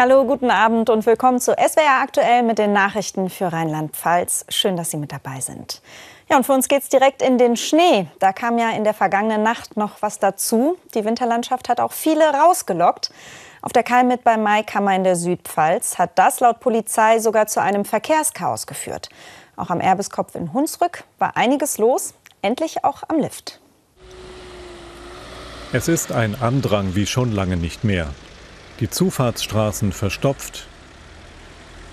Hallo, guten Abend und willkommen zu SWR aktuell mit den Nachrichten für Rheinland-Pfalz. Schön, dass Sie mit dabei sind. Ja, und für uns geht's direkt in den Schnee. Da kam ja in der vergangenen Nacht noch was dazu. Die Winterlandschaft hat auch viele rausgelockt. Auf der Kalmit bei Maikammer in der Südpfalz hat das laut Polizei sogar zu einem Verkehrschaos geführt. Auch am Erbeskopf in Hunsrück war einiges los, endlich auch am Lift. Es ist ein Andrang wie schon lange nicht mehr. Die Zufahrtsstraßen verstopft,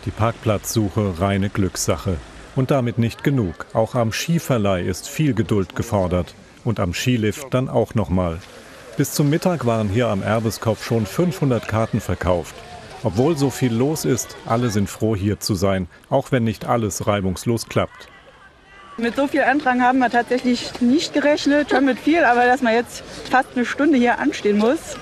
die Parkplatzsuche reine Glückssache. Und damit nicht genug. Auch am Skiverleih ist viel Geduld gefordert. Und am Skilift dann auch nochmal. Bis zum Mittag waren hier am Erbeskopf schon 500 Karten verkauft. Obwohl so viel los ist, alle sind froh hier zu sein, auch wenn nicht alles reibungslos klappt. Mit so viel Andrang haben wir tatsächlich nicht gerechnet, schon mit viel, aber dass man jetzt fast eine Stunde hier anstehen muss,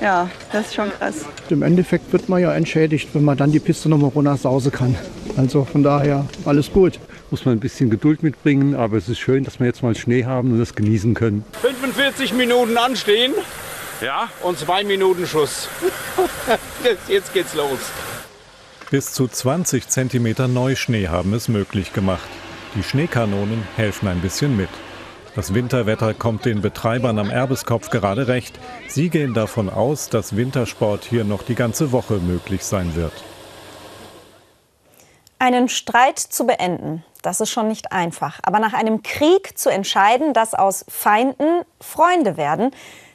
ja, das ist schon krass. Im Endeffekt wird man ja entschädigt, wenn man dann die Piste nochmal runter sausen kann. Also von daher alles gut. Muss man ein bisschen Geduld mitbringen, aber es ist schön, dass wir jetzt mal Schnee haben und das genießen können. 45 Minuten anstehen. Ja. Und zwei Minuten Schuss. jetzt geht's los. Bis zu 20 cm Neuschnee haben es möglich gemacht. Die Schneekanonen helfen ein bisschen mit. Das Winterwetter kommt den Betreibern am Erbeskopf gerade recht. Sie gehen davon aus, dass Wintersport hier noch die ganze Woche möglich sein wird. Einen Streit zu beenden, das ist schon nicht einfach. Aber nach einem Krieg zu entscheiden, dass aus Feinden Freunde werden,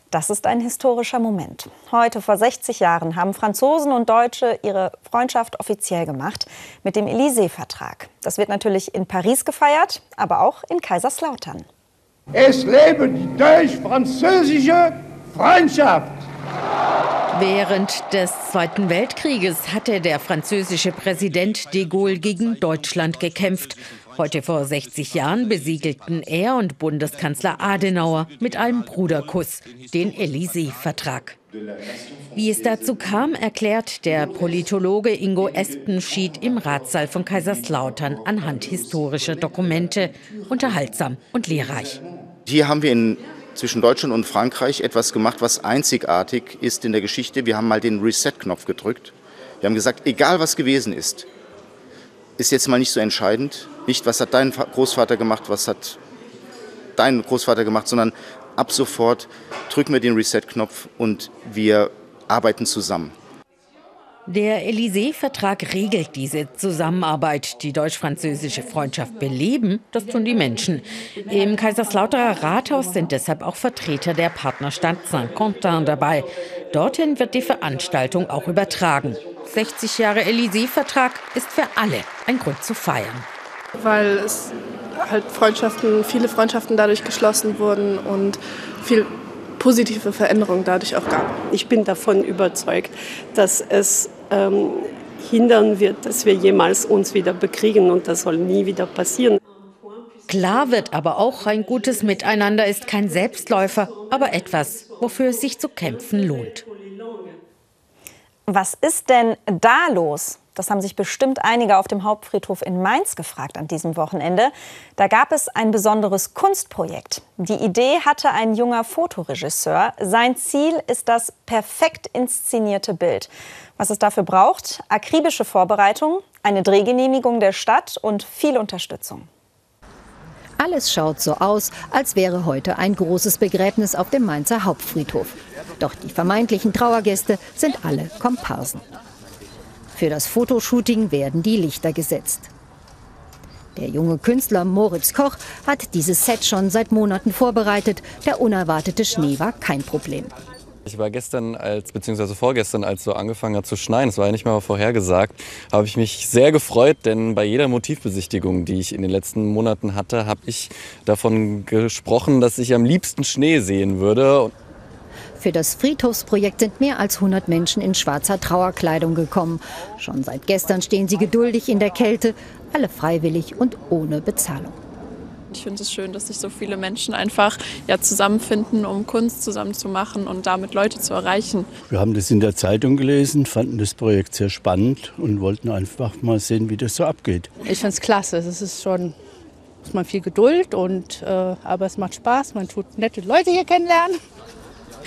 das ist ein historischer Moment. Heute vor 60 Jahren haben Franzosen und Deutsche ihre Freundschaft offiziell gemacht mit dem Élysée-Vertrag. Das wird natürlich in Paris gefeiert, aber auch in Kaiserslautern. Es lebe die deutsch-französische Freundschaft! Während des Zweiten Weltkrieges hatte der französische Präsident de Gaulle gegen Deutschland gekämpft. Heute vor 60 Jahren besiegelten er und Bundeskanzler Adenauer mit einem Bruderkuss den Élysée-Vertrag. Wie es dazu kam, erklärt der Politologe Ingo Espenschied im Ratssaal von Kaiserslautern anhand historischer Dokumente. Unterhaltsam und lehrreich. Hier haben wir in, zwischen Deutschland und Frankreich etwas gemacht, was einzigartig ist in der Geschichte. Wir haben mal den Reset-Knopf gedrückt. Wir haben gesagt, egal was gewesen ist, ist jetzt mal nicht so entscheidend. Nicht, was hat dein Großvater gemacht, was hat dein Großvater gemacht, sondern ab sofort drücken wir den Reset-Knopf und wir arbeiten zusammen. Der Élysée-Vertrag regelt diese Zusammenarbeit. Die deutsch-französische Freundschaft beleben, das tun die Menschen. Im Kaiserslauterer Rathaus sind deshalb auch Vertreter der Partnerstadt Saint-Quentin dabei. Dorthin wird die Veranstaltung auch übertragen. 60 Jahre Élysée-Vertrag ist für alle ein Grund zu feiern. Weil es halt Freundschaften, viele Freundschaften dadurch geschlossen wurden und viel positive Veränderungen dadurch auch gab. Ich bin davon überzeugt, dass es ähm, hindern wird, dass wir jemals uns wieder bekriegen und das soll nie wieder passieren. Klar wird aber auch, ein gutes Miteinander ist kein Selbstläufer, aber etwas, wofür es sich zu kämpfen lohnt. Was ist denn da los? Das haben sich bestimmt einige auf dem Hauptfriedhof in Mainz gefragt an diesem Wochenende. Da gab es ein besonderes Kunstprojekt. Die Idee hatte ein junger Fotoregisseur. Sein Ziel ist das perfekt inszenierte Bild. Was es dafür braucht? Akribische Vorbereitung, eine Drehgenehmigung der Stadt und viel Unterstützung. Alles schaut so aus, als wäre heute ein großes Begräbnis auf dem Mainzer Hauptfriedhof. Doch die vermeintlichen Trauergäste sind alle Komparsen. Für das Fotoshooting werden die Lichter gesetzt. Der junge Künstler Moritz Koch hat dieses Set schon seit Monaten vorbereitet. Der unerwartete Schnee war kein Problem. Ich war gestern als, beziehungsweise vorgestern, als so angefangen hat zu schneien, das war ja nicht mal vorhergesagt, habe ich mich sehr gefreut, denn bei jeder Motivbesichtigung, die ich in den letzten Monaten hatte, habe ich davon gesprochen, dass ich am liebsten Schnee sehen würde. Für das Friedhofsprojekt sind mehr als 100 Menschen in schwarzer Trauerkleidung gekommen. Schon seit gestern stehen sie geduldig in der Kälte, alle freiwillig und ohne Bezahlung. Ich finde es schön, dass sich so viele Menschen einfach ja, zusammenfinden, um Kunst zusammen zu machen und damit Leute zu erreichen. Wir haben das in der Zeitung gelesen, fanden das Projekt sehr spannend und wollten einfach mal sehen, wie das so abgeht. Ich finde es klasse. Es ist schon muss man viel Geduld und äh, aber es macht Spaß. Man tut nette Leute hier kennenlernen.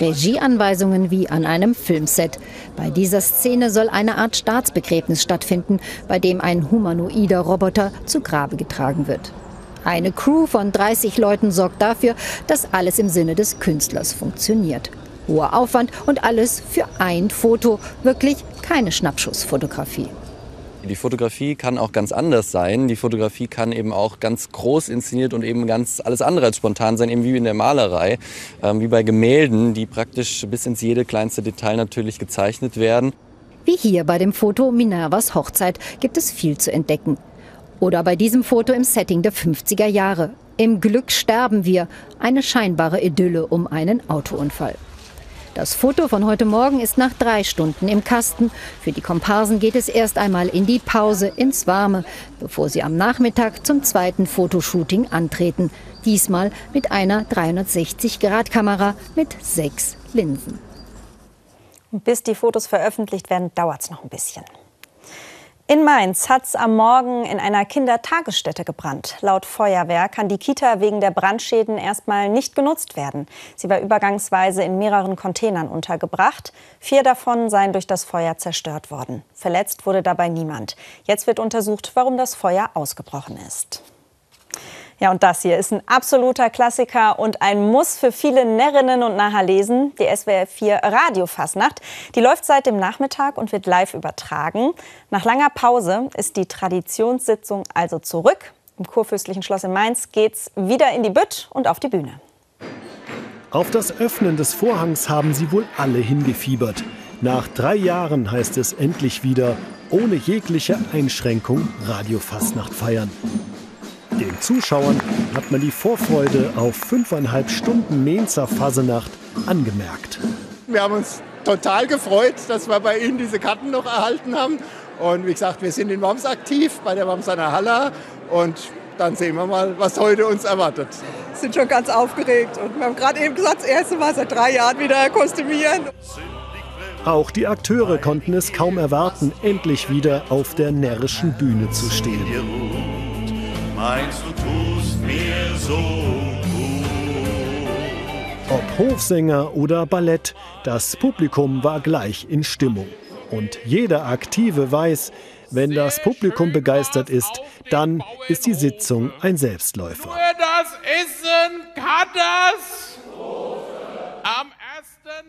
Regieanweisungen wie an einem Filmset. Bei dieser Szene soll eine Art Staatsbegräbnis stattfinden, bei dem ein humanoider Roboter zu Grabe getragen wird. Eine Crew von 30 Leuten sorgt dafür, dass alles im Sinne des Künstlers funktioniert. Hoher Aufwand und alles für ein Foto. Wirklich keine Schnappschussfotografie. Die Fotografie kann auch ganz anders sein. Die Fotografie kann eben auch ganz groß inszeniert und eben ganz alles andere als spontan sein, eben wie in der Malerei, ähm, wie bei Gemälden, die praktisch bis ins jede kleinste Detail natürlich gezeichnet werden. Wie hier bei dem Foto Minervas Hochzeit gibt es viel zu entdecken. Oder bei diesem Foto im Setting der 50er Jahre. Im Glück sterben wir. Eine scheinbare Idylle um einen Autounfall. Das Foto von heute Morgen ist nach drei Stunden im Kasten. Für die Komparsen geht es erst einmal in die Pause, ins Warme, bevor sie am Nachmittag zum zweiten Fotoshooting antreten. Diesmal mit einer 360-Grad-Kamera mit sechs Linsen. Bis die Fotos veröffentlicht werden, dauert es noch ein bisschen. In Mainz hat es am Morgen in einer Kindertagesstätte gebrannt. Laut Feuerwehr kann die Kita wegen der Brandschäden erstmal nicht genutzt werden. Sie war übergangsweise in mehreren Containern untergebracht. Vier davon seien durch das Feuer zerstört worden. Verletzt wurde dabei niemand. Jetzt wird untersucht, warum das Feuer ausgebrochen ist. Ja, und das hier ist ein absoluter Klassiker und ein Muss für viele Närrinnen und Nacher lesen. Die SWR 4 Radiofasnacht. Die läuft seit dem Nachmittag und wird live übertragen. Nach langer Pause ist die Traditionssitzung also zurück. Im Kurfürstlichen Schloss in Mainz geht's wieder in die Bütt und auf die Bühne. Auf das Öffnen des Vorhangs haben sie wohl alle hingefiebert. Nach drei Jahren heißt es endlich wieder, ohne jegliche Einschränkung Radiofastnacht feiern. Den Zuschauern hat man die Vorfreude auf fünfeinhalb Stunden Mainzer Fasenacht angemerkt. Wir haben uns total gefreut, dass wir bei Ihnen diese Karten noch erhalten haben. Und wie gesagt, wir sind in Worms aktiv bei der Wormsaner Halle und dann sehen wir mal, was heute uns erwartet. Wir sind schon ganz aufgeregt und wir haben gerade eben gesagt, das erste Mal seit drei Jahren wieder kostümieren. Auch die Akteure konnten es kaum erwarten, endlich wieder auf der närrischen Bühne zu stehen meinst du tust mir so gut. Ob Hofsänger oder Ballett, das Publikum war gleich in Stimmung. Und jeder Aktive weiß, wenn das Publikum begeistert ist, dann ist die Sitzung ein Selbstläufer. Das Essen kann das. Am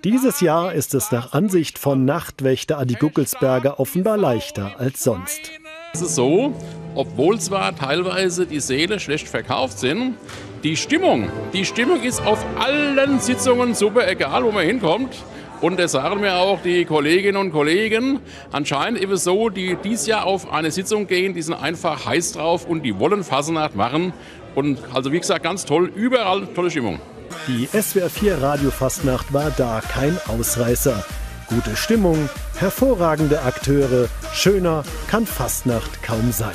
Dieses Jahr ist es nach Ansicht von Nachtwächter Adi Guckelsberger offenbar leichter als sonst. Es ist so, obwohl zwar teilweise die Säle schlecht verkauft sind, die Stimmung, die Stimmung ist auf allen Sitzungen super, egal wo man hinkommt. Und das sagen mir auch die Kolleginnen und Kollegen. Anscheinend ist es so, die dieses Jahr auf eine Sitzung gehen, die sind einfach heiß drauf und die wollen Fasenacht machen. Und also wie gesagt, ganz toll, überall tolle Stimmung. Die SWR 4 Radiofastnacht war da kein Ausreißer. Gute Stimmung, hervorragende Akteure, schöner kann Fastnacht kaum sein.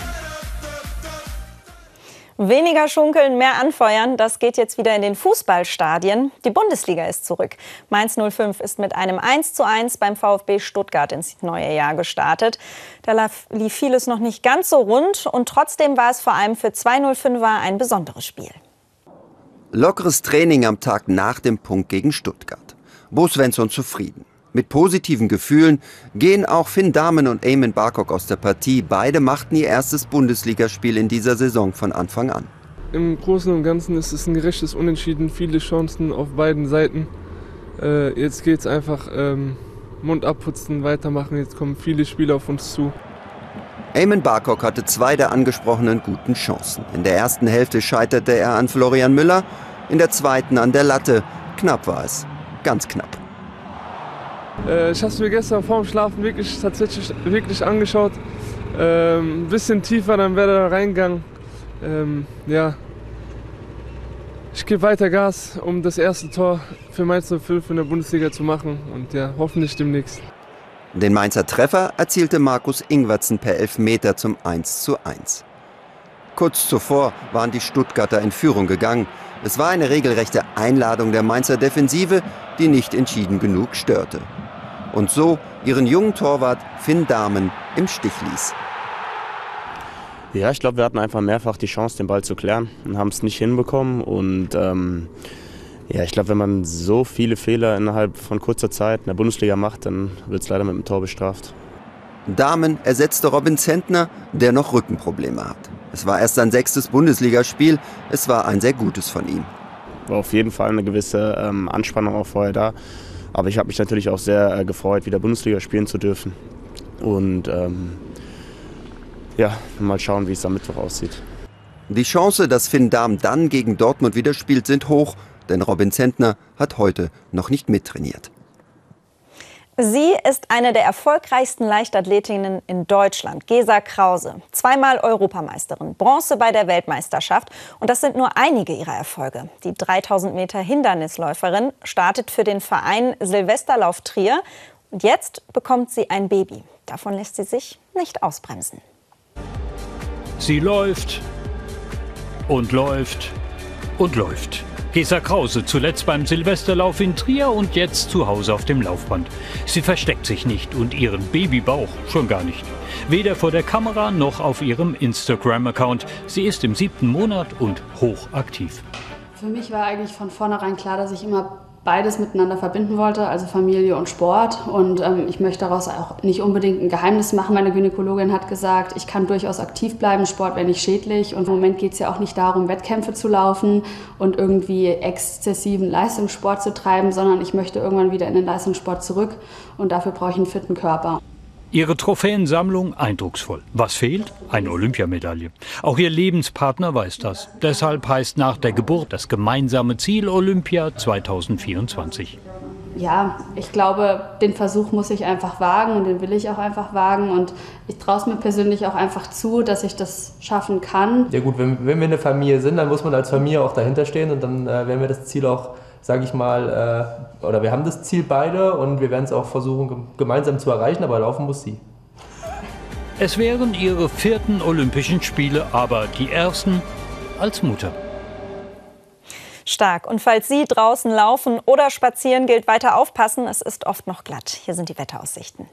Weniger schunkeln, mehr anfeuern, das geht jetzt wieder in den Fußballstadien. Die Bundesliga ist zurück. Mainz 05 ist mit einem 1:1 beim VfB Stuttgart ins neue Jahr gestartet. Da lief vieles noch nicht ganz so rund und trotzdem war es vor allem für 205er ein besonderes Spiel. Lockeres Training am Tag nach dem Punkt gegen Stuttgart. Bo Svensson zufrieden. Mit positiven Gefühlen gehen auch Finn Dahmen und Eamon Barcock aus der Partie. Beide machten ihr erstes Bundesligaspiel in dieser Saison von Anfang an. Im Großen und Ganzen ist es ein gerechtes Unentschieden, viele Chancen auf beiden Seiten. Äh, jetzt geht es einfach ähm, Mund abputzen, weitermachen. Jetzt kommen viele Spiele auf uns zu. Eamon Barcock hatte zwei der angesprochenen guten Chancen. In der ersten Hälfte scheiterte er an Florian Müller, in der zweiten an der Latte. Knapp war es, ganz knapp. Äh, ich habe es mir gestern vorm Schlafen wirklich tatsächlich wirklich angeschaut. Ähm, ein bisschen tiefer, dann wäre er reingegangen. Ähm, ja, ich gebe weiter Gas, um das erste Tor für Mainz 05 in der Bundesliga zu machen und ja, hoffentlich demnächst. Den Mainzer Treffer erzielte Markus Ingwertsen per Elfmeter zum 1:1. Kurz zuvor waren die Stuttgarter in Führung gegangen. Es war eine regelrechte Einladung der Mainzer Defensive, die nicht entschieden genug störte und so ihren jungen Torwart Finn Dahmen im Stich ließ. Ja, ich glaube, wir hatten einfach mehrfach die Chance, den Ball zu klären und haben es nicht hinbekommen. Und ähm, Ja, ich glaube, wenn man so viele Fehler innerhalb von kurzer Zeit in der Bundesliga macht, dann wird es leider mit dem Tor bestraft. Damen ersetzte Robin Zentner, der noch Rückenprobleme hat. Es war erst sein sechstes Bundesligaspiel, es war ein sehr gutes von ihm. War auf jeden Fall eine gewisse ähm, Anspannung auch vorher da. Aber ich habe mich natürlich auch sehr äh, gefreut, wieder Bundesliga spielen zu dürfen. Und ähm, ja, mal schauen, wie es am Mittwoch aussieht. Die Chance, dass Finn Dahm dann gegen Dortmund wieder spielt, sind hoch, denn Robin Zentner hat heute noch nicht mittrainiert. Sie ist eine der erfolgreichsten Leichtathletinnen in Deutschland, Gesa Krause. Zweimal Europameisterin, Bronze bei der Weltmeisterschaft. Und das sind nur einige ihrer Erfolge. Die 3000 Meter Hindernisläuferin startet für den Verein Silvesterlauf Trier. Und jetzt bekommt sie ein Baby. Davon lässt sie sich nicht ausbremsen. Sie läuft und läuft und läuft. Gesa Krause, zuletzt beim Silvesterlauf in Trier und jetzt zu Hause auf dem Laufband. Sie versteckt sich nicht und ihren Babybauch schon gar nicht. Weder vor der Kamera noch auf ihrem Instagram-Account. Sie ist im siebten Monat und hochaktiv. Für mich war eigentlich von vornherein klar, dass ich immer beides miteinander verbinden wollte, also Familie und Sport. Und ähm, ich möchte daraus auch nicht unbedingt ein Geheimnis machen. Meine Gynäkologin hat gesagt, ich kann durchaus aktiv bleiben, Sport wäre nicht schädlich. Und im Moment geht es ja auch nicht darum, Wettkämpfe zu laufen und irgendwie exzessiven Leistungssport zu treiben, sondern ich möchte irgendwann wieder in den Leistungssport zurück. Und dafür brauche ich einen fitten Körper. Ihre Trophäensammlung eindrucksvoll. Was fehlt? Eine Olympiamedaille. Auch ihr Lebenspartner weiß das. Deshalb heißt nach der Geburt das gemeinsame Ziel Olympia 2024. Ja, ich glaube, den Versuch muss ich einfach wagen und den will ich auch einfach wagen. Und ich traue es mir persönlich auch einfach zu, dass ich das schaffen kann. Ja gut, wenn, wenn wir eine Familie sind, dann muss man als Familie auch dahinter stehen und dann äh, werden wir das Ziel auch sage ich mal, äh, oder wir haben das Ziel beide und wir werden es auch versuchen gemeinsam zu erreichen, aber laufen muss sie. Es wären ihre vierten Olympischen Spiele, aber die ersten als Mutter. Stark. Und falls Sie draußen laufen oder spazieren, gilt weiter aufpassen. Es ist oft noch glatt. Hier sind die Wetteraussichten.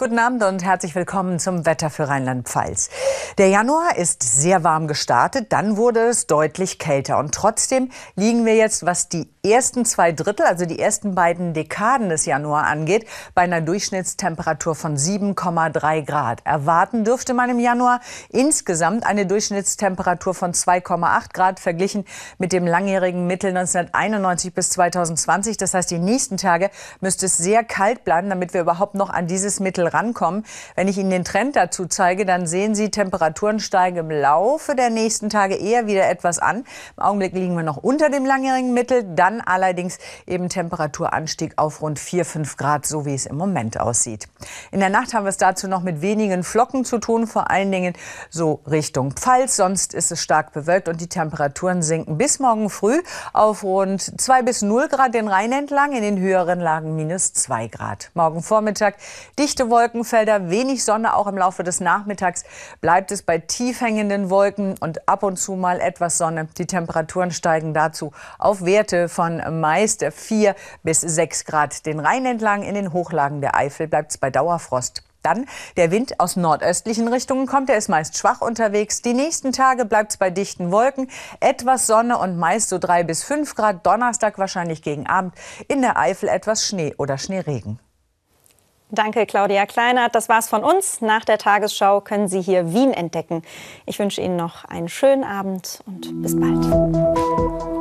Guten Abend und herzlich willkommen zum Wetter für Rheinland-Pfalz. Der Januar ist sehr warm gestartet, dann wurde es deutlich kälter und trotzdem liegen wir jetzt, was die ersten zwei Drittel, also die ersten beiden Dekaden des Januar angeht, bei einer Durchschnittstemperatur von 7,3 Grad. Erwarten dürfte man im Januar insgesamt eine Durchschnittstemperatur von 2,8 Grad verglichen mit dem langjährigen Mittel 1991 bis 2020. Das heißt, die nächsten Tage müsste es sehr kalt bleiben, damit wir überhaupt noch an dieses Mittel rankommen. Wenn ich Ihnen den Trend dazu zeige, dann sehen Sie, Temperaturen steigen im Laufe der nächsten Tage eher wieder etwas an. Im Augenblick liegen wir noch unter dem langjährigen Mittel. Dann allerdings eben Temperaturanstieg auf rund 4, 5 Grad, so wie es im Moment aussieht. In der Nacht haben wir es dazu noch mit wenigen Flocken zu tun, vor allen Dingen so Richtung Pfalz. Sonst ist es stark bewölkt und die Temperaturen sinken bis morgen früh auf rund 2 bis 0 Grad den Rhein entlang, in den höheren Lagen minus 2 Grad. Morgen Vormittag dichte Wolkenfelder, wenig Sonne, auch im Laufe des Nachmittags bleibt es bei tief hängenden Wolken und ab und zu mal etwas Sonne. Die Temperaturen steigen dazu auf Werte von meist 4 bis 6 Grad. Den Rhein entlang in den Hochlagen der Eifel bleibt es bei Dauerfrost. Dann der Wind aus nordöstlichen Richtungen kommt. Er ist meist schwach unterwegs. Die nächsten Tage bleibt es bei dichten Wolken, etwas Sonne und meist so 3 bis 5 Grad. Donnerstag wahrscheinlich gegen Abend. In der Eifel etwas Schnee oder Schneeregen. Danke, Claudia Kleinert. Das war's von uns. Nach der Tagesschau können Sie hier Wien entdecken. Ich wünsche Ihnen noch einen schönen Abend und bis bald.